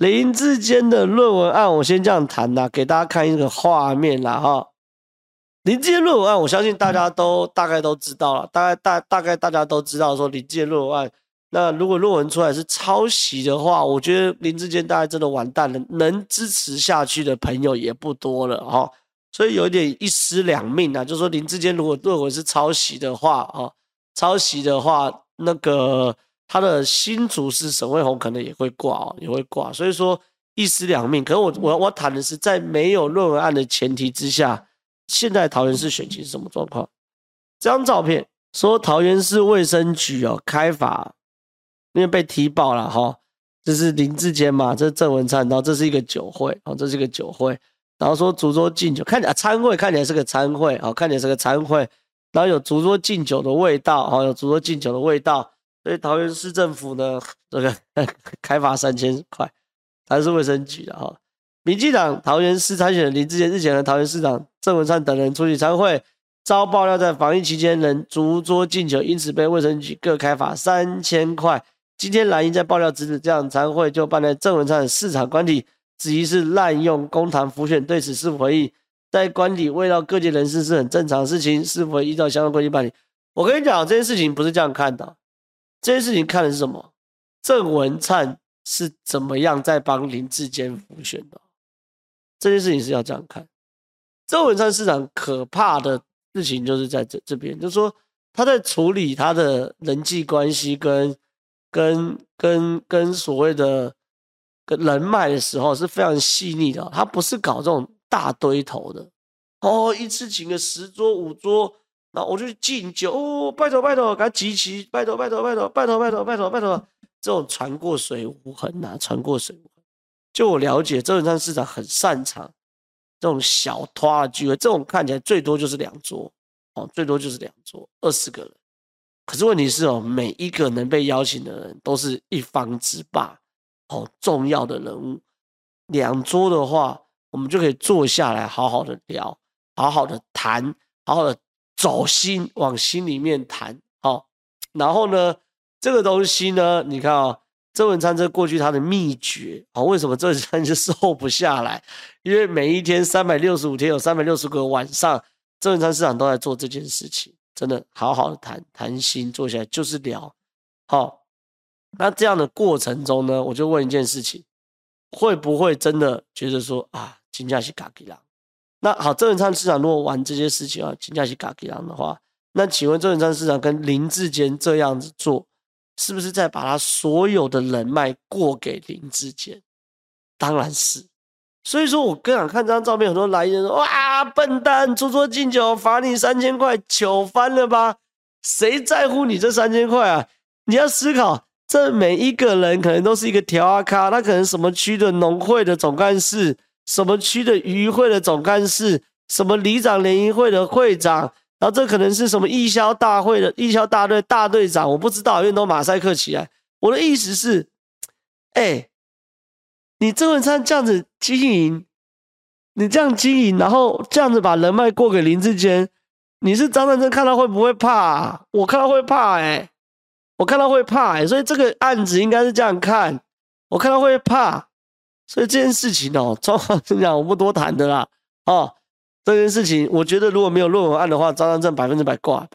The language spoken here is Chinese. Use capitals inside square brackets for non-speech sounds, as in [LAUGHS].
林志坚的论文案，我先这样谈呐，给大家看一个画面啦哈。林志坚论文案，我相信大家都大概都知道了，大概大大概大家都知道说林志坚论文案。那如果论文出来是抄袭的话，我觉得林志坚大概真的完蛋了，能支持下去的朋友也不多了哈。所以有一点一尸两命啊，就说林志坚如果论文是抄袭的话啊，抄袭的话，那个他的新竹市沈惠虹可能也会挂哦，也会挂。所以说一尸两命。可是我我我谈的是在没有论文案的前提之下，现在桃园市选情是什么状况？这张照片说桃园市卫生局哦开罚。因为被踢爆了哈，这是林志坚嘛，这是郑文灿，然后这是一个酒会，哦，这是一个酒会，然后说竹桌敬酒，看起来餐会看起来是个餐会，哦，看起来是个餐会，然后有竹桌敬酒的味道，哦，有竹桌敬酒的味道，所以桃园市政府呢，这个 [LAUGHS] 开罚三千块，桃园市卫生局的哈，民进党桃园市参选人林志杰日前和桃园市长郑文灿等人出席参会，遭爆料在防疫期间仍逐桌敬酒，因此被卫生局各开罚三千块。今天蓝营在爆料指指这样参会就办在郑文灿的市场官邸，质疑是滥用公堂辅选，对此是否回应？在官邸慰劳各界人士是很正常事情，是否依照相关规定办理？我跟你讲，这件事情不是这样看的，这件事情看的是什么？郑文灿是怎么样在帮林志坚复选的？这件事情是要这样看。郑文灿市长可怕的事情就是在这这边，就是说他在处理他的人际关系跟。跟跟跟所谓的跟人脉的时候是非常细腻的，他不是搞这种大堆头的哦，一次请个十桌五桌，那我就去敬酒，哦，拜托拜托，给他集齐，拜托拜托拜托拜托拜托拜托，这种船过水无痕呐，船过水无痕。就我了解，周永昌市长很擅长这种小拖的聚会，这种看起来最多就是两桌，哦，最多就是两桌，二十个人。可是问题是哦，每一个能被邀请的人都是一方之霸，哦，重要的人物。两桌的话，我们就可以坐下来好好的聊，好好的谈，好好的走心，往心里面谈。好，然后呢，这个东西呢，你看啊，郑文灿这过去他的秘诀啊，为什么郑文灿 [LAUGHS] 就瘦不下来？因为每一天三百六十五天有三百六十个晚上，郑文灿市长都在做这件事情。真的好好的谈谈心，坐下来就是聊。好，那这样的过程中呢，我就问一件事情：会不会真的觉得说啊，金价是嘎吉郎？那好，郑文灿市长如果玩这些事情啊，金价是嘎吉郎的话，那请问郑文灿市长跟林志坚这样子做，是不是在把他所有的人脉过给林志坚？当然是。所以说我更想看这张照片，很多来人说：“哇，笨蛋，逐桌敬酒罚你三千块，糗翻了吧？谁在乎你这三千块啊？你要思考，这每一个人可能都是一个条阿卡，他可能什么区的农会的总干事，什么区的渔会的总干事，什么里长联谊会的会长，然后这可能是什么义消大会的义消大队大队长，我不知道，因为都马赛克起来。我的意思是，哎。”你郑文灿这样子经营，你这样经营，然后这样子把人脉过给林志坚，你是张善政看到会不会怕啊？我看到会怕哎、我看到会怕哎、所以这个案子应该是这样看，我看到会怕，所以这件事情哦，张善政讲我不多谈的啦啊，这件事情我觉得如果没有论文案的话，张张正百分之百挂。